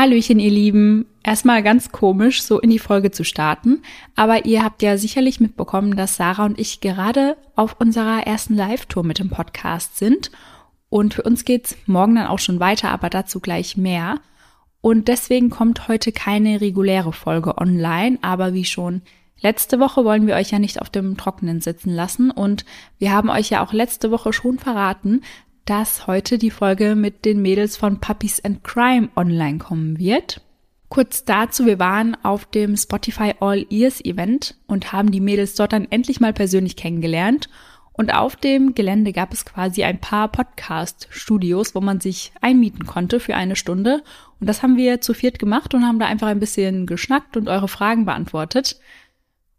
Hallöchen, ihr Lieben. Erstmal ganz komisch, so in die Folge zu starten. Aber ihr habt ja sicherlich mitbekommen, dass Sarah und ich gerade auf unserer ersten Live-Tour mit dem Podcast sind. Und für uns geht's morgen dann auch schon weiter, aber dazu gleich mehr. Und deswegen kommt heute keine reguläre Folge online. Aber wie schon letzte Woche wollen wir euch ja nicht auf dem Trockenen sitzen lassen. Und wir haben euch ja auch letzte Woche schon verraten, dass heute die Folge mit den Mädels von Puppies and Crime online kommen wird. Kurz dazu, wir waren auf dem Spotify All Ears Event und haben die Mädels dort dann endlich mal persönlich kennengelernt. Und auf dem Gelände gab es quasi ein paar Podcast-Studios, wo man sich einmieten konnte für eine Stunde. Und das haben wir zu viert gemacht und haben da einfach ein bisschen geschnackt und eure Fragen beantwortet.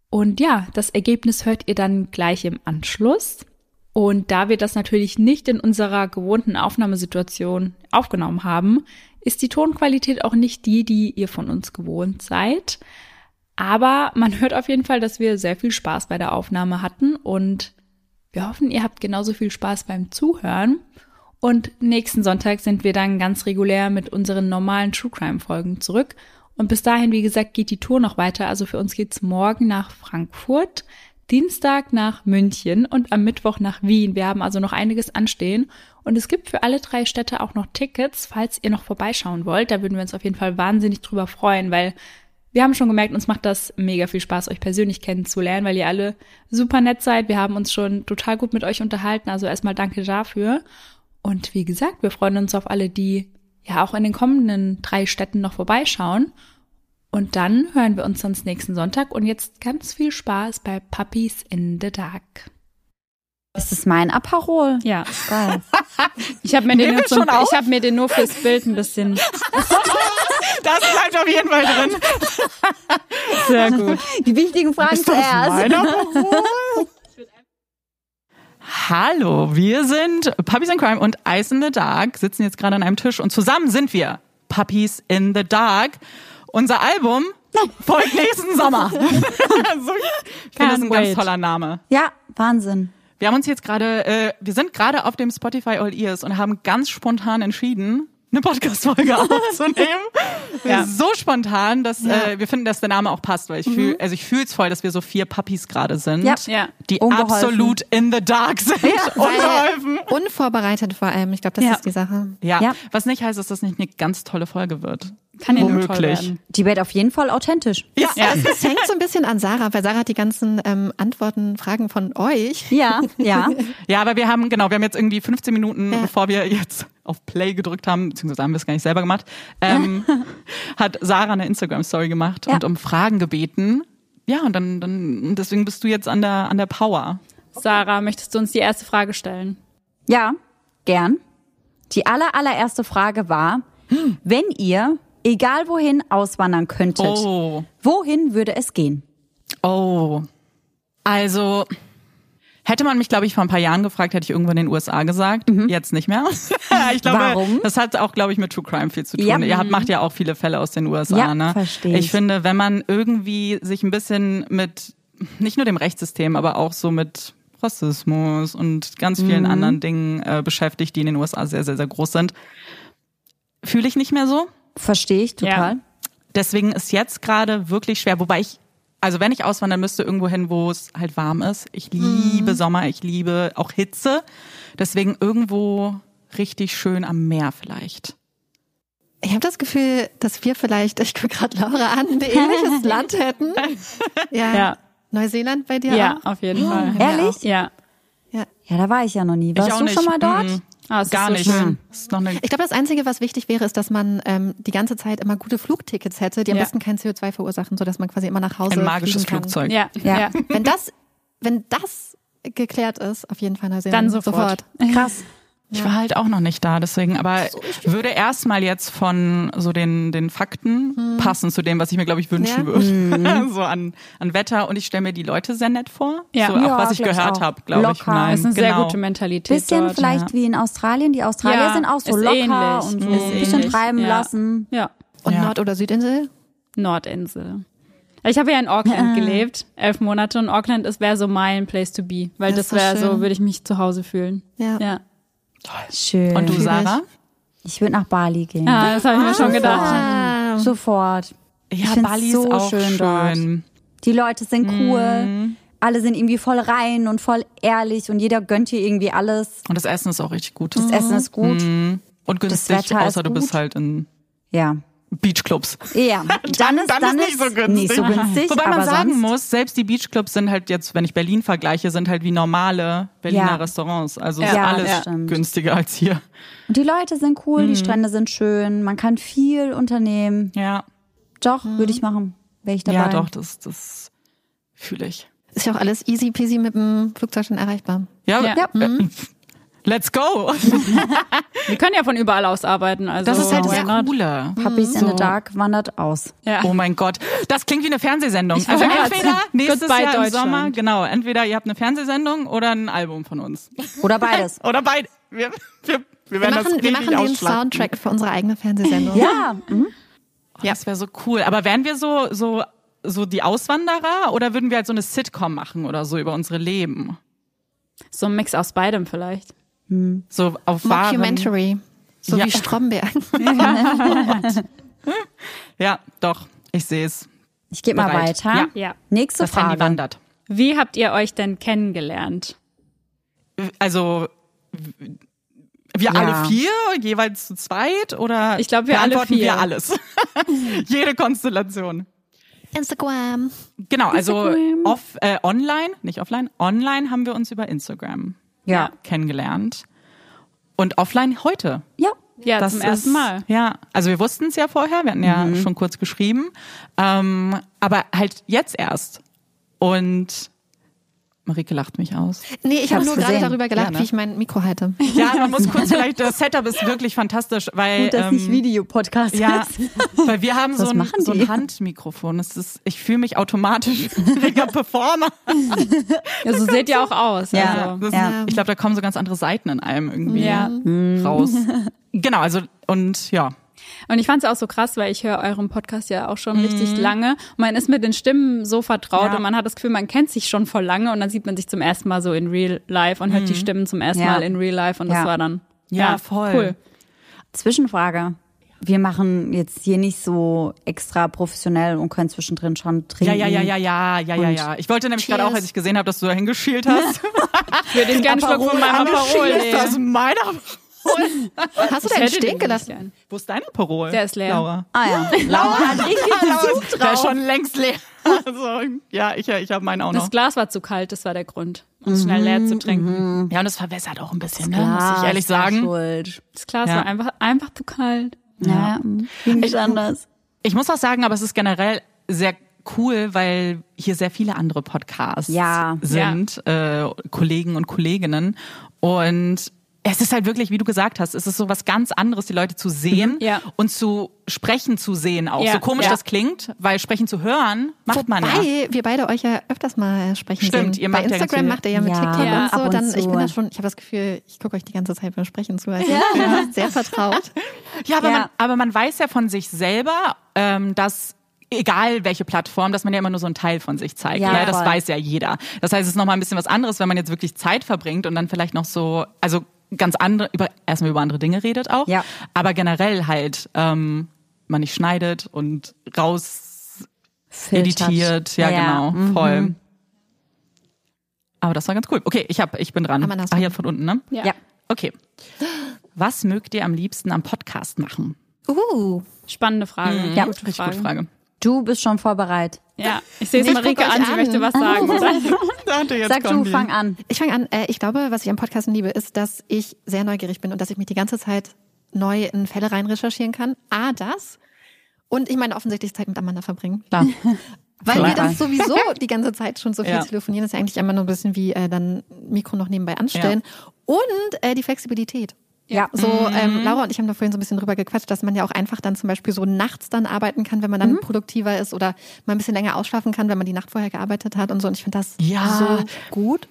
Und ja, das Ergebnis hört ihr dann gleich im Anschluss. Und da wir das natürlich nicht in unserer gewohnten Aufnahmesituation aufgenommen haben, ist die Tonqualität auch nicht die, die ihr von uns gewohnt seid. Aber man hört auf jeden Fall, dass wir sehr viel Spaß bei der Aufnahme hatten und wir hoffen, ihr habt genauso viel Spaß beim Zuhören. Und nächsten Sonntag sind wir dann ganz regulär mit unseren normalen True Crime Folgen zurück. Und bis dahin, wie gesagt, geht die Tour noch weiter. Also für uns geht's morgen nach Frankfurt. Dienstag nach München und am Mittwoch nach Wien. Wir haben also noch einiges anstehen. Und es gibt für alle drei Städte auch noch Tickets, falls ihr noch vorbeischauen wollt. Da würden wir uns auf jeden Fall wahnsinnig drüber freuen, weil wir haben schon gemerkt, uns macht das mega viel Spaß, euch persönlich kennenzulernen, weil ihr alle super nett seid. Wir haben uns schon total gut mit euch unterhalten. Also erstmal danke dafür. Und wie gesagt, wir freuen uns auf alle, die ja auch in den kommenden drei Städten noch vorbeischauen. Und dann hören wir uns sonst nächsten Sonntag und jetzt ganz viel Spaß bei Puppies in the Dark. Das ist mein Aperol. Ja, geil. Ich habe mir, den ich hab mir den nur fürs Bild ein bisschen. Das bleibt auf jeden Fall drin. Sehr gut. Die wichtigen Fragen Ist zuerst. Hallo, wir sind Puppies in Crime und Ice in the Dark, sitzen jetzt gerade an einem Tisch und zusammen sind wir Puppies in the Dark. Unser Album folgt nächsten Sommer. so, ich finde das ein Can't ganz wait. toller Name. Ja, Wahnsinn. Wir haben uns jetzt gerade, äh, wir sind gerade auf dem Spotify All Ears und haben ganz spontan entschieden, eine Podcast-Folge aufzunehmen. Ja. So spontan, dass äh, wir finden, dass der Name auch passt, weil ich fühl, also ich fühle es voll, dass wir so vier Puppies gerade sind, Ja. Ja. die Unbeholfen. absolut in the dark sind. Unbeholfen. Unvorbereitet vor allem. Ich glaube, das Ja. ist die Sache. Ja. Ja. was nicht heißt, dass das nicht eine ganz tolle Folge wird. Kann ja nur toll werden. Die wird auf jeden Fall authentisch. Ja. Ja. Es hängt so ein bisschen an Sarah, weil Sarah hat die ganzen ähm, Antworten, Fragen von euch. Ja, ja. Ja, aber wir haben, genau, wir haben jetzt irgendwie 15 Minuten, bevor wir jetzt auf Play gedrückt haben, beziehungsweise haben wir es gar nicht selber gemacht, ähm, hat Sarah eine Instagram-Story gemacht Ja. und um Fragen gebeten. Ja, und dann, dann, deswegen bist du jetzt an der, an der Power. Sarah, möchtest du uns die erste Frage stellen? Ja, gern. Die aller, allererste Frage war, wenn ihr, egal wohin, auswandern könntet, Oh. wohin würde es gehen? Oh. Also, hätte man mich, glaube ich, vor ein paar Jahren gefragt, hätte ich irgendwann in den USA gesagt. Jetzt nicht mehr. ich glaube, Warum? das hat auch, glaube ich, mit True Crime viel zu tun. Ja. Ihr habt, macht ja auch viele Fälle aus den USA, Ja, ne? versteh ich. Ich finde, wenn man irgendwie sich ein bisschen mit, nicht nur dem Rechtssystem, aber auch so mit Rassismus und ganz vielen Mhm. anderen Dingen äh, beschäftigt, die in den USA sehr, sehr, sehr groß sind, fühle ich nicht mehr so. Verstehe ich total. Deswegen ist jetzt gerade wirklich schwer, wobei ich, also wenn ich auswandern müsste, irgendwo hin, wo es halt warm ist. Ich liebe Sommer, ich liebe auch Hitze. Deswegen irgendwo richtig schön am Meer vielleicht. Ich habe das Gefühl, dass wir vielleicht, ich gucke gerade Laura an, ein ähnliches Land hätten. Ja. Ja. Neuseeland bei dir Ja, auch? auf jeden Fall. Ehrlich? Ja. Ja. Ja, da war ich ja noch nie. Warst ich auch du nicht. schon mal dort? Mhm. Ah, Gar so nicht. schön. Ich glaube, das Einzige, was wichtig wäre, ist, dass man ähm, die ganze Zeit immer gute Flugtickets hätte, die am Ja. besten kein CO2 verursachen, sodass man quasi immer nach Hause ein magisches. Flugzeug. Ja. Ja. ja. Wenn das, wenn das geklärt ist, auf jeden Fall Neuseeland. Dann sofort. Krass. Ich war halt auch noch nicht da, deswegen, aber würde erstmal jetzt von so den, den Fakten passen zu dem, was ich mir, glaube ich, wünschen Ja. würde. so an, an Wetter und ich stelle mir die Leute sehr nett vor. Ja. So auch Ja, was ich gehört auch. habe, glaube ich. Locker. Nein, Das ist eine sehr genau. gute Mentalität Bisschen dort. vielleicht wie in Australien. Die Australier Ja, sind auch so ist locker ähnlich. und so ein bisschen treiben Ja. lassen. Ja. Und Ja. Nord- oder Südinsel? Nordinsel. Ich habe ja in Auckland gelebt, elf Monate und Auckland ist wäre so mein Place to be, weil Das das, so wäre so, würde ich mich zu Hause fühlen. Ja. Ja. Schön. Und du. Sarah? Ich würde nach Bali gehen. Ah, das habe ich mir schon gedacht. Ah, Sofort. Ja, Bali so ist auch schön, dort. schön. Die Leute sind cool. Mhm. Alle sind irgendwie voll rein und voll ehrlich und jeder gönnt dir irgendwie alles. Und das Essen ist auch richtig gut. Das Essen ist gut. Und günstig, außer du bist halt in Ja. Beachclubs. Ja. Dann, ist, dann dann ist nicht so günstig. Nicht so günstig Wobei aber man sagen sonst, muss, selbst die Beachclubs sind halt jetzt, wenn ich Berlin vergleiche, sind halt wie normale Berliner Ja. Restaurants. Also Ja, ist alles stimmt. günstiger als hier. Und die Leute sind cool, Mhm. die Strände sind schön, man kann viel unternehmen. Ja, Doch, würde ich machen. Wäre ich dabei. ja doch, das, das fühle ich. ist ja auch alles easy peasy mit dem Flugzeug schon erreichbar. Ja, Ja. äh, let's go. Wir können ja von überall aus arbeiten. Also Das ist halt das not? Coole. Puppies in So. the Dark wandert aus. Ja. Oh mein Gott, das klingt wie eine Fernsehsendung. Also wollte gerade entweder nächstes Goodbye Jahr im. Sommer, genau, entweder ihr habt eine Fernsehsendung oder ein Album von uns. Oder beides. Oder beide. Wir, wir, wir Wir werden das machen, wir machen den. Soundtrack für unsere eigene Fernsehsendung. ja. mhm. Oh, Das wäre so cool. Aber wären wir so, so, so die Auswanderer oder würden wir halt so eine Sitcom machen oder so über unsere Leben? So ein Mix aus beidem vielleicht. So auf wahren, Mockumentary. So Ja. wie Stromberg. Ja, doch. Ich sehe es. Ich gebe mal weiter. Ja. Ja. Nächste Das Handy Frage. wandert. Wie habt ihr euch denn kennengelernt? Also wir Ja. alle vier, jeweils zu zweit oder Ich glaub, wir alle vier. wir alles. Jede Konstellation. Instagram. Genau, also Instagram. off, äh, online, nicht offline, online haben wir uns über Instagram Ja. kennengelernt. Und offline heute. Ja. Ja, Das zum ist, ersten Mal. Ja, also wir wussten es ja vorher, wir hatten ja Mhm. schon kurz geschrieben, ähm, aber halt jetzt erst. Und Marike lacht mich aus. Nee, ich habe nur gerade darüber gelacht, Ja, ne? wie ich mein Mikro halte. Ja, man muss kurz vielleicht, das Setup ist wirklich fantastisch, weil Gut, dass ähm, nicht Videopodcast ja, ist. weil wir haben so ein, so ein Handmikrofon. Das ist, ich fühle mich automatisch richtiger Performer. Ja, so seht ihr auch aus. Ja. Also. Ja. Ich glaube, da kommen so ganz andere Seiten in einem irgendwie Ja. raus. Genau, also und ja. Und ich fand es auch so krass, weil ich höre euren Podcast ja auch schon Mhm. richtig lange. Und man ist mit den Stimmen so vertraut Ja. und man hat das Gefühl, man kennt sich schon voll lange und dann sieht man sich zum ersten Mal so in Real Life und hört die Stimmen zum ersten Ja. Mal in Real Life und das war dann Ja, voll. cool. Zwischenfrage. Wir machen jetzt hier nicht so extra professionell und können zwischendrin schon trinken. Ja, ja, ja, ja, ja, ja, ja, ja. Ich wollte nämlich gerade auch, als ich gesehen habe, dass du da hingeschielt hast. Ich würde jetzt gerne Schluck von meinem Aperol Cheers aus nehmen. Hast du Ich deinen stehen gelassen? Wo ist dein Aperol? Der ist leer. Laura. Ah ja. Laura hat irgendwie Besuch Der ist drauf. schon längst leer. Also, ja, ich, ich habe meinen auch noch. Das Glas war zu kalt, das war der Grund, um es schnell leer zu trinken. Ja, und es verwässert auch ein bisschen, ne? Klar, muss ich ehrlich ja sagen. Schuld. Das Glas Ja. war einfach, einfach zu kalt. Ja, ging nicht anders. Ich muss auch sagen, aber es ist generell sehr cool, weil hier sehr viele andere Podcasts Ja. sind, Äh, Kollegen und Kolleginnen. Und es ist halt wirklich, wie du gesagt hast, es ist so was ganz anderes, die Leute zu sehen Ja. und zu sprechen zu sehen auch. Ja, So komisch ja. das klingt, weil sprechen zu hören macht man ja. Wobei wir beide euch ja öfters mal sprechen Stimmt, sehen. ihr Bei macht ja ganz Instagram macht ihr ja mit Ja, TikTok ja, und so. und dann, ich zu. bin da schon, ich habe das Gefühl, ich gucke euch die ganze Zeit beim Sprechen zu. Also ich bin sehr vertraut. Ja, aber, Ja. Man, aber man weiß ja von sich selber, ähm, dass egal welche Plattform, dass man ja immer nur so einen Teil von sich zeigt. Ja, Ja, das voll. weiß ja jeder. Das heißt, es ist noch mal ein bisschen was anderes, wenn man jetzt wirklich Zeit verbringt und dann vielleicht noch so, also ganz andere, über, erstmal über andere Dinge redet auch, Ja. aber generell halt ähm, man nicht schneidet und raus Filtert. editiert. Ja, genau, mhm. voll. Aber das war ganz cool. Okay, ich hab, ich bin dran. Ah, hier von unten, ne? Ja. Ja. Okay. Was mögt ihr am liebsten am Podcast machen? Uh, Spannende Frage. Ja, Gute Richtig gute Frage. Du bist schon vorbereitet. Ja, ich sehe es Nee, ich Marike an, sie möchte was sagen. Dachte, jetzt Sag du, fang an. ich fange an. Äh, ich glaube, was ich am Podcasten liebe, ist, dass ich sehr neugierig bin und dass ich mich die ganze Zeit neu in Fälle rein recherchieren kann. A, das. Und ich meine, offensichtlich Zeit mit Amanda verbringen. Klar. Weil Klar. wir das sowieso die ganze Zeit schon so viel Ja. telefonieren, ist ja eigentlich immer nur ein bisschen wie äh, dann Mikro noch nebenbei anstellen. Und äh, die Flexibilität. Ja. So, ähm, Laura und ich haben da vorhin so ein bisschen drüber gequatscht, dass man ja auch einfach dann zum Beispiel so nachts dann arbeiten kann, wenn man dann produktiver ist oder mal ein bisschen länger ausschlafen kann, wenn man die Nacht vorher gearbeitet hat und so. Und ich finde das Ja. so gut.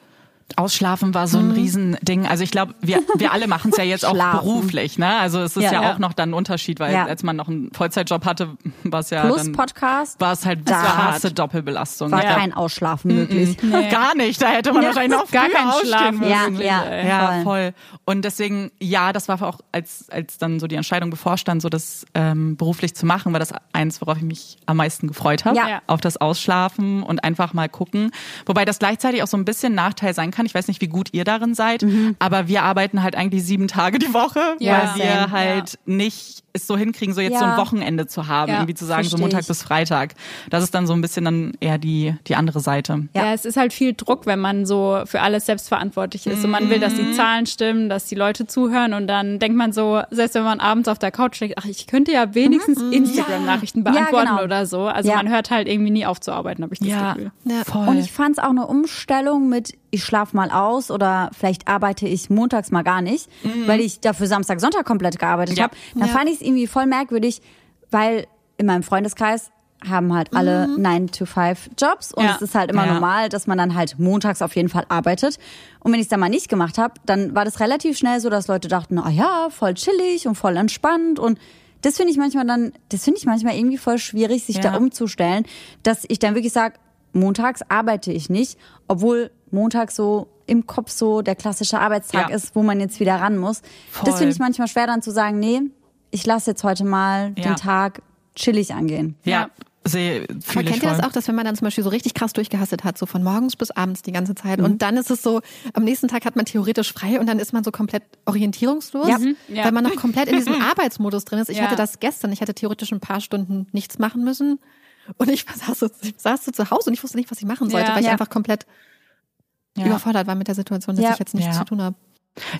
Ausschlafen war so ein Riesending. Also ich glaube, wir, wir alle machen es ja jetzt auch beruflich, ne? Also es ist ja, Ja. auch noch dann ein Unterschied, weil Ja. als man noch einen Vollzeitjob hatte, war es ja Plus dann Podcast war es halt Da krasse Doppelbelastung. war ja. kein Ausschlafen möglich. Gar nicht, da hätte man wahrscheinlich noch Gar kein aufstehen Schlafen. müssen. Ja, ja. Ja, voll. Und deswegen, ja, das war auch, als, als dann so die Entscheidung bevorstand, so das ähm, beruflich zu machen, war das eins, worauf ich mich am meisten gefreut habe. Ja. Auf das Ausschlafen und einfach mal gucken. Wobei das gleichzeitig auch so ein bisschen Nachteil sein kann. Ich weiß nicht, wie gut ihr darin seid, aber wir arbeiten halt eigentlich sieben Tage die Woche, Ja, weil wir same. halt nicht es so hinkriegen, so jetzt so Ja. ein Wochenende zu haben, Ja, irgendwie zu sagen, so Montag ich. bis Freitag. Das ist dann so ein bisschen dann eher die, die andere Seite. Ja. Ja. es ist halt viel Druck, wenn man so für alles selbstverantwortlich ist. Und man will, dass die Zahlen stimmen, dass die Leute zuhören. Und dann denkt man so, selbst wenn man abends auf der Couch liegt, ach, ich könnte ja wenigstens Instagram-Nachrichten Ja, beantworten genau. oder so. Also Ja. man hört halt irgendwie nie auf zu arbeiten, habe ich das Ja, Gefühl. Ja. voll. Und ich fand es auch eine Umstellung mit, ich schlafe mal aus oder vielleicht arbeite ich montags mal gar nicht, weil ich dafür Samstag, Sonntag komplett gearbeitet Ja. habe. Da Ja. fand ich es irgendwie voll merkwürdig, weil in meinem Freundeskreis haben halt alle 9-to-5-Jobs und Ja. es ist halt immer Ja. normal, dass man dann halt montags auf jeden Fall arbeitet. Und wenn ich es dann mal nicht gemacht habe, dann war das relativ schnell so, dass Leute dachten, ah ja, voll chillig und voll entspannt und das finde ich manchmal dann, das finde ich manchmal irgendwie voll schwierig, sich Ja. da umzustellen, dass ich dann wirklich sage, montags arbeite ich nicht, obwohl Montag so im Kopf so der klassische Arbeitstag Ja. ist, wo man jetzt wieder ran muss. Voll. Das finde ich manchmal schwer dann zu sagen, nee, ich lasse jetzt heute mal Ja. den Tag chillig angehen. Ja, sehe, Aber fühle ich kennt ihr das auch, dass wenn man dann zum Beispiel so richtig krass durchgehastet hat, so von morgens bis abends die ganze Zeit Mhm. und dann ist es so, am nächsten Tag hat man theoretisch frei und dann ist man so komplett orientierungslos, Ja. Mhm. Ja. weil man noch komplett in diesem Arbeitsmodus drin ist. Ich Ja. hatte das gestern, ich hatte theoretisch ein paar Stunden nichts machen müssen und ich saß so, ich saß so zu Hause und ich wusste nicht, was ich machen sollte, Ja. weil ich Ja. einfach komplett Ja. überfordert war mit der Situation, dass Ja. ich jetzt nichts Ja. zu tun habe.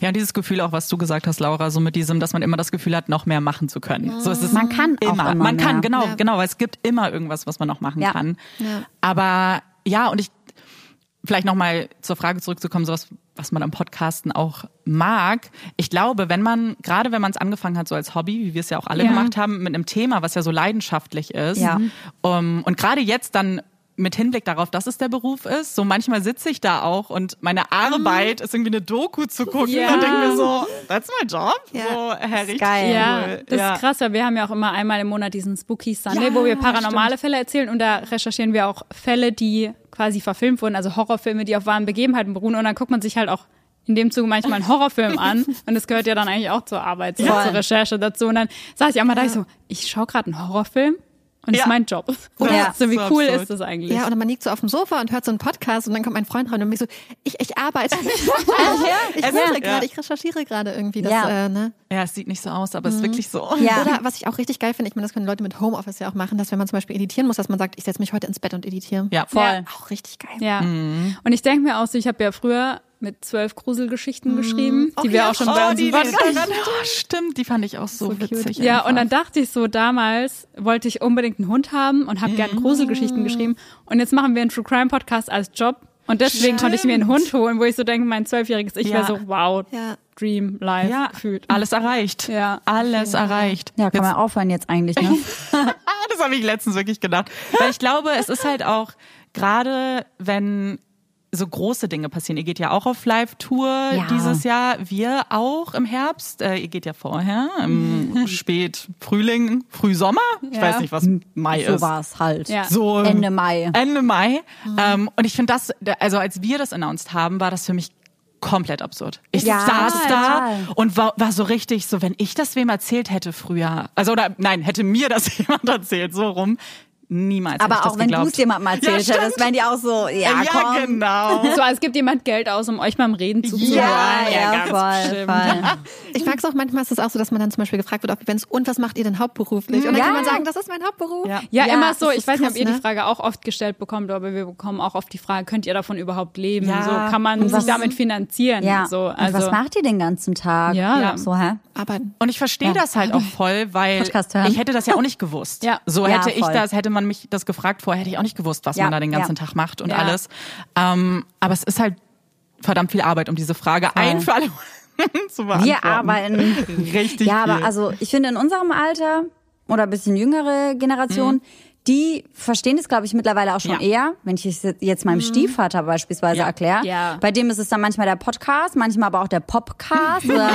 Ja, und dieses Gefühl auch, was du gesagt hast, Laura, so mit diesem, dass man immer das Gefühl hat, noch mehr machen zu können. So ist es Man kann auch immer. immer man kann, mehr. genau, Ja. genau, weil es gibt immer irgendwas, was man noch machen Ja. kann. Ja. Aber ja, und ich vielleicht nochmal zur Frage zurückzukommen, sowas, was man am Podcasten auch mag. Ich glaube, wenn man, gerade wenn man es angefangen hat, so als Hobby, wie wir es ja auch alle Ja. gemacht haben, mit einem Thema, was ja so leidenschaftlich ist, Ja. um, und gerade jetzt dann mit Hinblick darauf, dass es der Beruf ist, so manchmal sitze ich da auch und meine Arbeit ist irgendwie eine Doku zu gucken Ja. und denke mir so, that's my job. Ja. So, Herr richtig geil. Ja, cool. das ja. ist krass, weil wir haben ja auch immer einmal im Monat diesen Spooky Sunday, Ja, wo wir paranormale Fälle erzählen und da recherchieren wir auch Fälle, die quasi verfilmt wurden, also Horrorfilme, die auf wahren Begebenheiten beruhen und dann guckt man sich halt auch in dem Zuge manchmal einen Horrorfilm an und das gehört ja dann eigentlich auch zur Arbeit, so, zur Recherche dazu und dann saß ich auch mal da, ich so, ich schaue gerade einen Horrorfilm und das Ja. ist mein Job. Ja. So wie So cool absurd. ist das eigentlich? Ja, oder man liegt so auf dem Sofa und hört so einen Podcast und dann kommt mein Freund rein und mich so, ich, ich arbeite. ich, ja. gerade, ich recherchiere gerade irgendwie das, Ja. äh, ne? ja, es sieht nicht so aus, aber es ist wirklich so. Ja. Oder was ich auch richtig geil finde, ich meine, das können Leute mit Homeoffice ja auch machen, dass wenn man zum Beispiel editieren muss, dass man sagt, ich setze mich heute ins Bett und editiere. Ja, Voll. Auch richtig geil. Ja. Mhm. Und ich denke mir auch so, ich habe ja früher mit zwölf Gruselgeschichten geschrieben, die wir auch schon bei Oh, uns die, im die, Podcast oh, stimmt, die fand ich auch so, witzig. Ja, einfach. und dann dachte ich so, damals wollte ich unbedingt einen Hund haben und habe gern Mhm. Gruselgeschichten geschrieben. Und jetzt machen wir einen True Crime Podcast als Job. Und deswegen konnte ich mir einen Hund holen, wo ich so denke, mein zwölfjähriges Ich Ja. wäre so, wow, Ja. Dream Life ja, gefühlt. alles erreicht. Ja. Alles erreicht. Ja, kann man aufhören jetzt eigentlich, ne? Ah, das habe ich letztens wirklich gedacht. Weil ich glaube, es ist halt auch, gerade wenn so große Dinge passieren. Ihr geht ja auch auf Live-Tour Ja. dieses Jahr. Wir auch im Herbst. Äh, ihr geht ja vorher, im spät Frühling, Frühsommer. Ich Ja. weiß nicht, was Mai So ist. war es halt. Ja. So Ende Mai. Ende Mai. Ähm, und ich finde das, also als wir das announced haben, war das für mich komplett absurd. Ich Ja, saß da total. und war, war so richtig so, wenn ich das wem erzählt hätte früher, also oder nein, hätte mir das jemand erzählt, so rum, niemals Aber das auch wenn du es jemandem erzählt Ja, hättest, wären die auch so, ja, ja, komm. genau. So, als gibt jemand Geld aus, um euch beim Reden zuzuhören. Ja, ja, ganz voll, bestimmt. voll. Ich mag es auch manchmal, ist es auch so, dass man dann zum Beispiel gefragt wird auf Events, und was macht ihr denn hauptberuflich? Und dann Ja. kann man sagen, das ist mein Hauptberuf. Ja. Ja, Ja, immer so. Ich weiß nicht, ob ihr die ne? Frage auch oft gestellt bekommt, aber wir bekommen auch oft die Frage, könnt ihr davon überhaupt leben? Ja. So kann man Und sich damit finanzieren. Ja. So, und also, was macht ihr den ganzen Tag? Ja. So, hä? Arbeiten. Und ich verstehe das halt auch voll, weil ich hätte das ja auch nicht gewusst. Ja. So Ja, hätte ich das, hätte man mich das gefragt vorher, hätte ich auch nicht gewusst, was Ja, man da den ganzen ja. Tag macht und Ja. alles. Ähm, aber es ist halt verdammt viel Arbeit, um diese Frage ein für alle zu beantworten. Wir arbeiten. Richtig Ja, aber viel. also ich finde in unserem Alter oder ein bisschen jüngere Generation, Mhm. die verstehen es, glaube ich, mittlerweile auch schon eher, wenn ich es jetzt meinem Stiefvater beispielsweise erkläre. Ja. Bei dem ist es dann manchmal der Podcast, manchmal aber auch der Popcast oder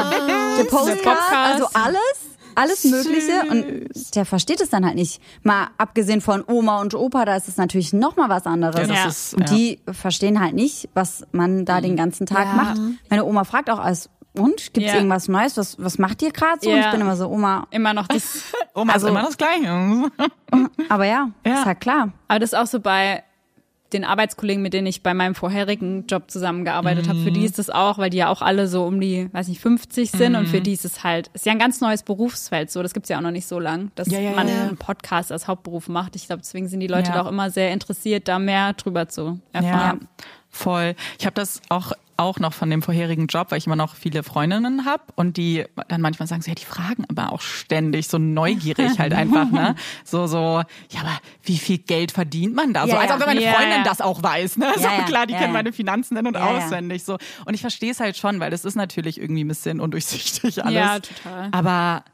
der Postcast, also alles. Alles Mögliche und der versteht es dann halt nicht. Mal abgesehen von Oma und Opa, da ist es natürlich noch mal was anderes. Ja, das Ja. ist, Und ja. die verstehen halt nicht, was man da den ganzen Tag Ja. macht. Meine Oma fragt auch alles, und? Gibt's Ja. irgendwas Neues? Was, was macht ihr gerade so? Und Ja. ich bin immer so, Oma, Immer noch das. Oma Also- ist immer das Gleiche. aber ja, Ja. ist halt klar. Aber das ist auch so bei den Arbeitskollegen, mit denen ich bei meinem vorherigen Job zusammengearbeitet habe. Für Mhm. die ist das auch, weil die ja auch alle so um die, weiß nicht, 50 sind und für Mhm. die ist es halt, ist ja ein ganz neues Berufsfeld so. Das gibt's ja auch noch nicht so lang, dass Ja, ja, man ja. einen Podcast als Hauptberuf macht. Ich glaube, deswegen sind die Leute Ja. da auch immer sehr interessiert, da mehr drüber zu Ja, erfahren. voll. Ich habe das auch auch noch von dem vorherigen Job, weil ich immer noch viele Freundinnen habe und die dann manchmal sagen so, ja, die fragen aber auch ständig so neugierig halt einfach, ne? So so, ja, aber wie viel Geld verdient man da? so Ja, als ja. ob meine Ja, Freundin ja. das auch weiß, ne? so klar, die Ja, kennen ja. meine Finanzen in und auswendig so und ich verstehe es halt schon, weil das ist natürlich irgendwie ein bisschen undurchsichtig alles. Ja, total. Aber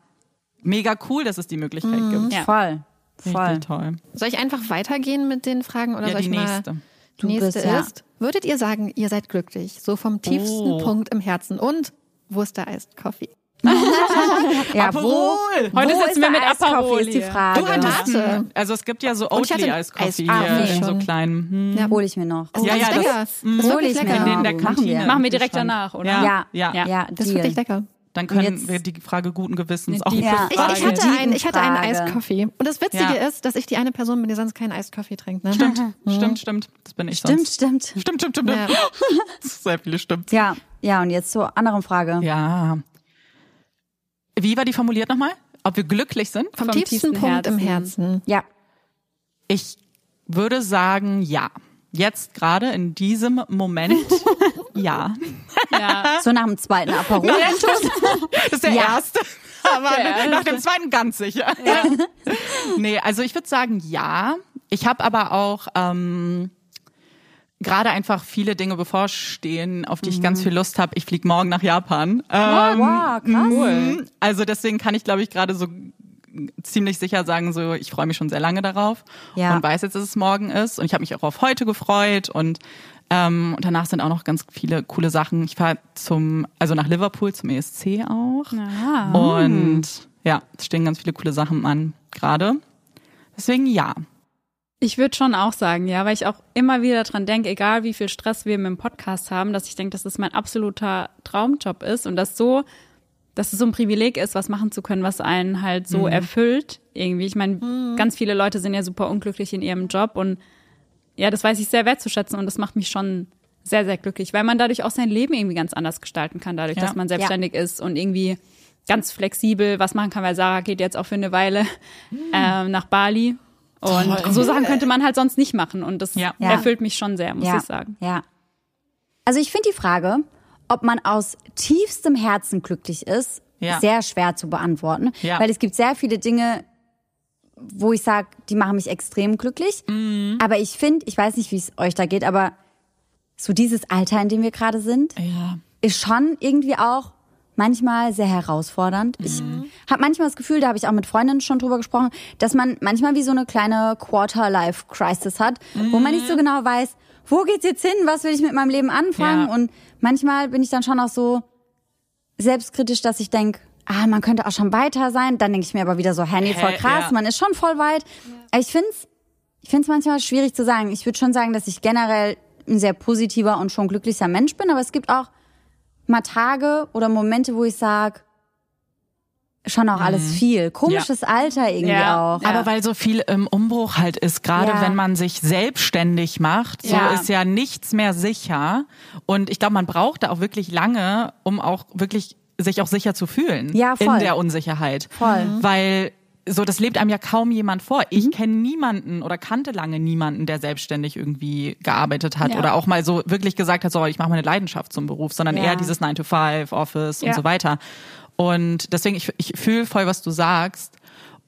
mega cool, dass es die Möglichkeit gibt. Ja. Voll. Voll. Richtig toll. Soll ich einfach weitergehen mit den Fragen oder Ja, soll die ich mal nächste. Die Du nächste bist, ja. ist, würdet ihr sagen, ihr seid glücklich, so vom tiefsten Oh. Punkt im Herzen und wo ist der Iced Coffee? Ja, wo, Aperol! Heute wo sitzen ist wir mit Aperol ist die. Frage. Du hattest, einen- also es gibt ja so Oatly Eiskoffee hier in so kleinen. Hm. Ja. Hol ich mir noch. Oh, Ja, das ja, ist lecker. das- Das, hol ist wirklich ich mir lecker. in der Machen Kantine. wir. Machen wir direkt danach, oder? Ja. Ja, Ja. ja, ja, Das ist Deal. wirklich lecker. Dann können jetzt- wir die Frage guten Gewissens auch Ja. Ich, ich, hatte einen, ich hatte einen Coffee. Und das Witzige Ja. ist, dass ich die eine Person bin, die sonst keinen Coffee trinkt. Ne? Stimmt, stimmt, stimmt. Das bin ich Stimmt, sonst. stimmt. Stimmt, stimmt, stimmt. Ja. Sehr viele stimmt. Ja, ja, und jetzt zur anderen Frage. Ja. Wie war die formuliert nochmal? Ob wir glücklich sind? Vom, Vom tiefsten, tiefsten Punkt im Herzen. Herzen. Ja. Ich würde sagen, ja. Jetzt gerade in diesem Moment, ja. Ja. So nach dem zweiten Aperol. Das ist der Ja. erste. Aber Der nach dem zweiten ganz sicher. nee, also ich würde sagen, ja. Ich habe aber auch ähm, gerade einfach viele Dinge bevorstehen, auf die ich ganz viel Lust habe. Ich fliege morgen nach Japan. Ähm, wow, krass. Mhm. Also deswegen kann ich, glaube ich, gerade so ziemlich sicher sagen, so ich freue mich schon sehr lange darauf Ja. und weiß jetzt, dass es morgen ist. Und ich habe mich auch auf heute gefreut und ähm, und danach sind auch noch ganz viele coole Sachen. Ich fahre zum, also nach Liverpool zum ESC auch. Ah. Und ja, es stehen ganz viele coole Sachen an gerade. Deswegen ja. Ich würde schon auch sagen, ja, weil ich auch immer wieder dran denke, egal wie viel Stress wir mit dem Podcast haben, dass ich denke, dass das mein absoluter Traumjob ist und dass so, dass es so ein Privileg ist, was machen zu können, was einen halt so erfüllt irgendwie. Ich meine, ganz viele Leute sind ja super unglücklich in ihrem Job und ja, das weiß ich sehr wertzuschätzen und das macht mich schon sehr, sehr glücklich, weil man dadurch auch sein Leben irgendwie ganz anders gestalten kann, dadurch, Ja. dass man selbstständig ist und irgendwie ganz flexibel was machen kann, weil Sarah geht jetzt auch für eine Weile ähm, nach Bali. Und so Sachen könnte man halt sonst nicht machen. Und das Ja. Ja. erfüllt mich schon sehr, muss ja. ich sagen. Ja. Also ich finde die Frage, ob man aus tiefstem Herzen glücklich ist, Ja. sehr schwer zu beantworten. Ja. Weil es gibt sehr viele Dinge, wo ich sage, die machen mich extrem glücklich. Mhm. Aber ich finde, ich weiß nicht, wie es euch da geht, aber so dieses Alter, in dem wir gerade sind, Ja. ist schon irgendwie auch manchmal sehr herausfordernd. Ich habe manchmal das Gefühl, da habe ich auch mit Freundinnen schon drüber gesprochen, dass man manchmal wie so eine kleine Quarter-Life-Crisis hat, wo man nicht so genau weiß, wo geht's jetzt hin, was will ich mit meinem Leben anfangen Ja. und manchmal bin ich dann schon auch so selbstkritisch, dass ich denk, ah, man könnte auch schon weiter sein. Dann denke ich mir aber wieder so, Handy, voll krass, ja. man ist schon voll weit. Aber ich find's, ich find's manchmal schwierig zu sagen. Ich würde schon sagen, dass ich generell ein sehr positiver und schon glücklicher Mensch bin, aber es gibt auch mal Tage oder Momente, wo ich sag, schon auch alles viel. Komisches Alter irgendwie Ja. auch. Ja. Aber weil so viel im Umbruch halt ist, gerade Ja. wenn man sich selbstständig macht, so Ja. ist ja nichts mehr sicher. Und ich glaube, man braucht da auch wirklich lange, um auch wirklich sich auch sicher zu fühlen Ja, voll. in der Unsicherheit. Voll. Mhm. Weil so, das lebt einem ja kaum jemand vor. Ich kenne niemanden oder kannte lange niemanden, der selbstständig irgendwie gearbeitet hat Ja. oder auch mal so wirklich gesagt hat, so, ich mache meine Leidenschaft zum Beruf, sondern Ja. eher dieses 9 to 5, Office Ja. und so weiter. Und deswegen, ich, ich fühle voll, was du sagst.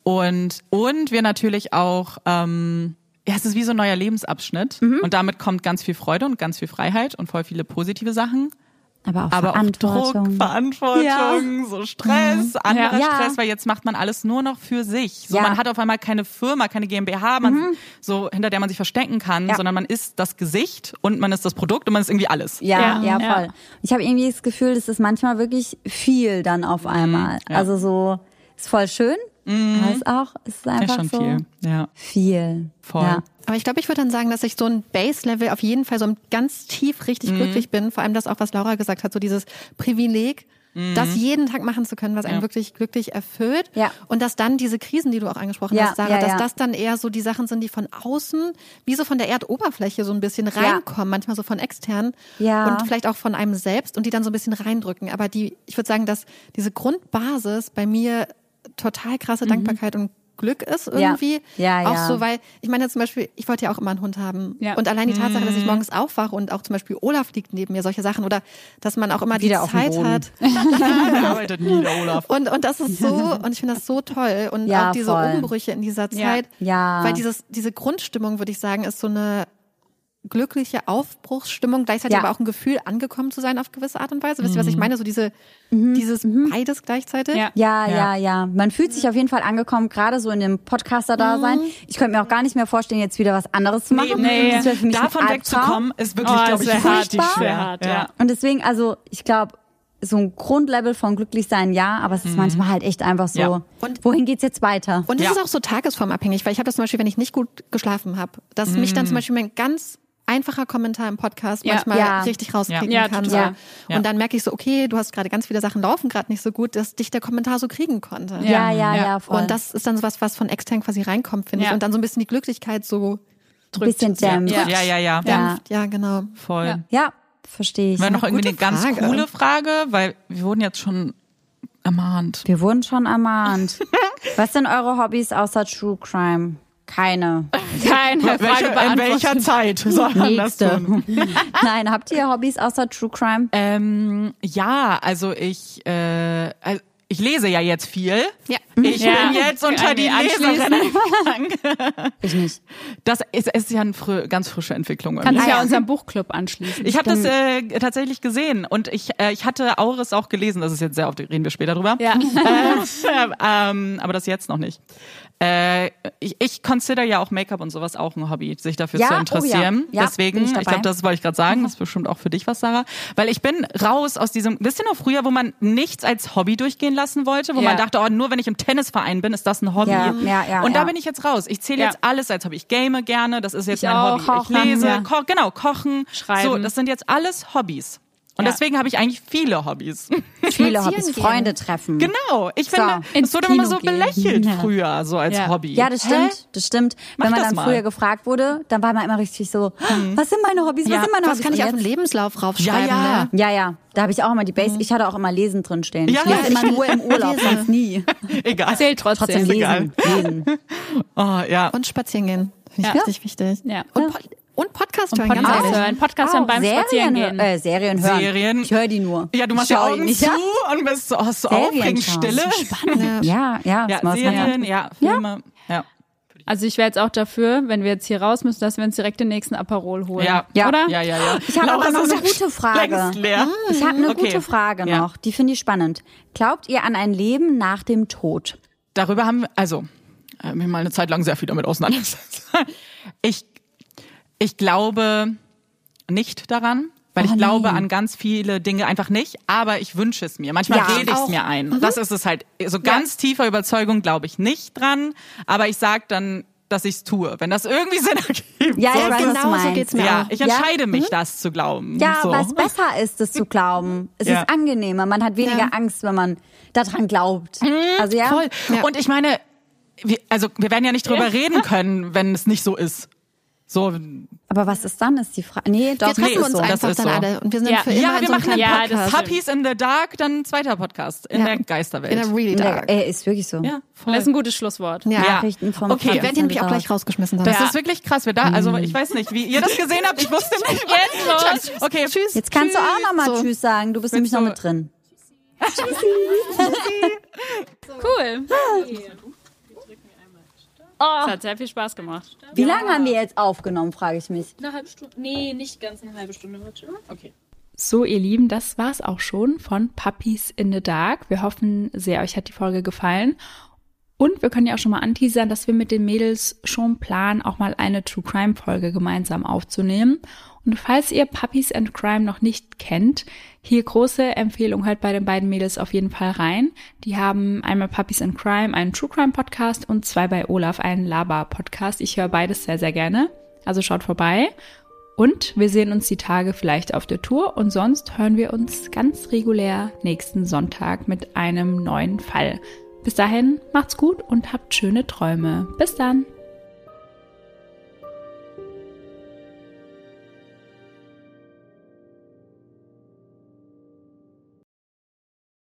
Und, und wir natürlich auch, ähm, ja, es ist wie so ein neuer Lebensabschnitt. Mhm. Und damit kommt ganz viel Freude und ganz viel Freiheit und voll viele positive Sachen. Aber auch aber auch Verantwortung. Druck, Verantwortung, Ja. so Stress, anderer Ja. Stress, weil jetzt macht man alles nur noch für sich. So, Ja. man hat auf einmal keine Firma, keine GmbH, man, so hinter der man sich verstecken kann, Ja. sondern man ist das Gesicht und man ist das Produkt und man ist irgendwie alles. Ja, ja, Ja, ja. voll. Ich habe irgendwie das Gefühl, das ist manchmal wirklich viel dann auf einmal. Mhm, ja. Also so, ist voll schön, aber ist auch, es ist Ja, einfach schon so viel. Ja. viel. Voll. Ja. Aber ich glaube, ich würde dann sagen, dass ich so ein Base-Level auf jeden Fall so ganz tief richtig Mhm. glücklich bin. Vor allem das auch, was Laura gesagt hat, so dieses Privileg, Mhm. das jeden Tag machen zu können, was einen wirklich glücklich erfüllt. Ja. Und dass dann diese Krisen, die du auch angesprochen Ja, hast, Sarah, ja, dass ja. das dann eher so die Sachen sind, die von außen, wie so von der Erdoberfläche so ein bisschen reinkommen, manchmal so von extern Ja. und vielleicht auch von einem selbst und die dann so ein bisschen reindrücken. Aber die, ich würde sagen, dass diese Grundbasis bei mir total krasse Dankbarkeit und Glück ist Mhm. Ja. irgendwie. Ja, auch ja. so, weil ich meine zum Beispiel, ich wollte ja auch immer einen Hund haben. Ja. Und allein die Tatsache, dass ich morgens aufwache und auch zum Beispiel Olaf liegt neben mir, solche Sachen oder dass man auch immer Wieder die Zeit hat. Der arbeitet nie, der Olaf. Und, und das ist so, und ich finde das so toll. Und Ja, auch diese voll. Umbrüche in dieser Zeit. Ja. Weil dieses, diese Grundstimmung, würde ich sagen, ist so eine glückliche Aufbruchsstimmung, gleichzeitig Ja. aber auch ein Gefühl, angekommen zu sein auf gewisse Art und Weise. Wisst ihr, was ich Mhm. meine? So diese, Mhm. dieses beides gleichzeitig. Ja. Ja, Ja. ja. Man fühlt sich auf jeden Fall angekommen, gerade so in dem Podcaster-Dasein. Ich könnte mir auch gar nicht mehr vorstellen, jetzt wieder was anderes zu machen. nee. Das wäre für mich Davon wegzukommen, ist wirklich, Oh, glaube ich, hart, schwer. hart, ja. Und deswegen, also ich glaube, so ein Grundlevel von glücklich sein, ja, aber es ist manchmal halt echt einfach so, Ja. Und- wohin geht's jetzt weiter? Und es Ja. ist auch so tagesformabhängig, weil ich habe das zum Beispiel, wenn ich nicht gut geschlafen habe, dass mich dann zum Beispiel mein ganz einfacher Kommentar im Podcast Ja. manchmal Ja. richtig rauskriegen Ja. Ja, kann. So. Und dann merke ich so, okay, du hast gerade ganz viele Sachen laufen gerade nicht so gut, dass dich der Kommentar so kriegen konnte. ja, ja, ja, Ja. voll. Und das ist dann sowas, was von extern quasi reinkommt, finde Ja. ich. Und dann so ein bisschen die Glücklichkeit so ein bisschen dämpft. Ja. Ja, ja, dämpft. Ja, genau. Voll. Ja. Ja, verstehe ich. Wäre noch irgendwie eine ganz Frage. coole Frage, weil wir wurden jetzt schon ermahnt. Wir wurden schon ermahnt. Was sind eure Hobbys außer True Crime? Keine. Keine Frage Welche, in welcher Zeit soll man das Nächste. tun? Nein, habt ihr Hobbys außer True Crime? Ähm, ja, also ich, äh, also ich lese ja jetzt viel. Ja. Ich Ja. bin jetzt unter die. Leserinnen gegangen. Ich nicht. Das ist, ist ja eine frü ganz frische Entwicklung. Kannst dich Ah, ja ja. unserem Buchclub anschließen. Ich habe das äh, tatsächlich gesehen und ich, äh, ich hatte Auris auch gelesen. Das ist jetzt sehr oft, reden wir später drüber. ja. Äh, ähm, aber das jetzt noch nicht. Äh, ich, ich consider ja auch Make-up und sowas auch ein Hobby, sich dafür Ja, zu oh ja. interessieren. Ja, Deswegen, ich ich, glaube, das wollte ich gerade sagen. Das ist bestimmt auch für dich was, Sarah. Weil ich bin raus aus diesem, wisst ihr noch früher, wo man nichts als Hobby durchgehen lassen wollte, wo man dachte, oh, nur wenn ich im Tennisverein bin, ist das ein Hobby. Ja, ja, ja, und da bin ich jetzt raus. Ich zähle jetzt alles als Hobby. Ich game gerne, das ist jetzt Ich mein auch. Hobby. Kochen, ich lese, ko genau, kochen. Schreiben. So, das sind jetzt alles Hobbys. Und Ja. deswegen habe ich eigentlich viele Hobbys. Viele Hobbys. gehen. Freunde treffen. Genau, ich So. finde, es wurde immer so gehen. belächelt früher, so als Ja. Hobby. Ja, das Hä? stimmt, das stimmt. Mach Wenn man dann mal. früher gefragt wurde, dann war man immer richtig so, was sind meine Hobbys, was Ja. sind meine Was Hobbys? kann ich auf den Lebenslauf raufschreiben? Ja, ja. Ne? Ja, ja, da habe ich auch immer die Base. Ich hatte auch immer Lesen drin stehen. Ja, ich lese ja, immer nur im Urlaub, sonst nie. Egal. Zählt trotzdem. Trotzdem egal. lesen, lesen. Oh, ja. Und spazieren gehen. Finde ich Ja. richtig wichtig. Ja. Und, und Podcast Und hören, ganz Podcast ehrlich. hören, Podcast hören beim Serien, Spazierengehen. äh, Serien hören. Serien. Ich höre die nur. Ja, du machst die Augen nicht. zu und bist so, hast so aufregend. Stille. Ja. Ja, ja, Ja, Serien, ja, Filme. Ja. Also ich wäre jetzt auch dafür, wenn wir jetzt hier raus müssen, dass wir uns direkt den nächsten Aperol holen. Ja. Ja. Oder? Ja, ja, ja. Ich habe aber noch eine gute Frage. Leer. Ich habe eine Okay. gute Frage Ja. noch, die finde ich spannend. Glaubt ihr an ein Leben nach dem Tod? Darüber haben wir, also, äh, mir mal eine Zeit lang sehr viel damit auseinandergesetzt. Ich, ich glaube nicht daran. Weil Oh, ich glaube nee. an ganz viele Dinge einfach nicht, aber ich wünsche es mir. Manchmal Ja, rede ich es mir ein. Das ist es halt. So ganz tiefer Überzeugung glaube ich nicht dran, aber ich sage dann, dass ich es tue. Wenn das irgendwie Sinn ergibt. Ja, so, das- was du genau so geht's mir ja, auch. ich Ja? entscheide mich, das zu glauben. Ja, so. was besser ist, es zu glauben. Es Ja. ist angenehmer. Man hat weniger Ja. Angst, wenn man daran glaubt. Also ja, Voll. Ja. Und ich meine, wir, also wir werden ja nicht drüber reden können, wenn es nicht so ist. So, aber was ist dann, ist die Frage. Nee, doch, Wir treffen Nee, uns so, einfach dann so. alle und wir sind Ja. für immer ja, in wir so einem machen ja, Podcast. Puppies in the Dark, dann ein zweiter Podcast in Ja. der Geisterwelt. in der Really in der, Dark. äh, ist wirklich so. ja, voll. Das ist ein gutes Schlusswort. Ja. Nachrichten vom Okay. Wir werden hier nämlich auch Dark. gleich rausgeschmissen. Dann. Das Ja. ist wirklich krass. Wir da, also ich weiß nicht, wie ihr das gesehen habt. Ich wusste nicht. Jetzt los. Okay, tschüss. Jetzt kannst du auch noch mal So. Tschüss sagen. Du bist nämlich noch mit drin. Cool. Oh. Es hat sehr viel Spaß gemacht. Wie lange haben wir jetzt aufgenommen, frage ich mich. Eine halbe Stunde? Nee, nicht ganz eine halbe Stunde. Okay. So, ihr Lieben, das war's auch schon von Puppies in the Dark. Wir hoffen sehr, euch hat die Folge gefallen. Und wir können ja auch schon mal anteasern, dass wir mit den Mädels schon planen, auch mal eine True Crime Folge gemeinsam aufzunehmen. Und falls ihr Puppies and Crime noch nicht kennt, hier große Empfehlung halt bei den beiden Mädels auf jeden Fall rein. Die haben einmal Puppies and Crime, einen True Crime Podcast und zwei bei Olaf, einen Laber Podcast. Ich höre beides sehr, sehr gerne. Also schaut vorbei. Und wir sehen uns die Tage vielleicht auf der Tour und sonst hören wir uns ganz regulär nächsten Sonntag mit einem neuen Fall. Bis dahin, macht's gut und habt schöne Träume. Bis dann!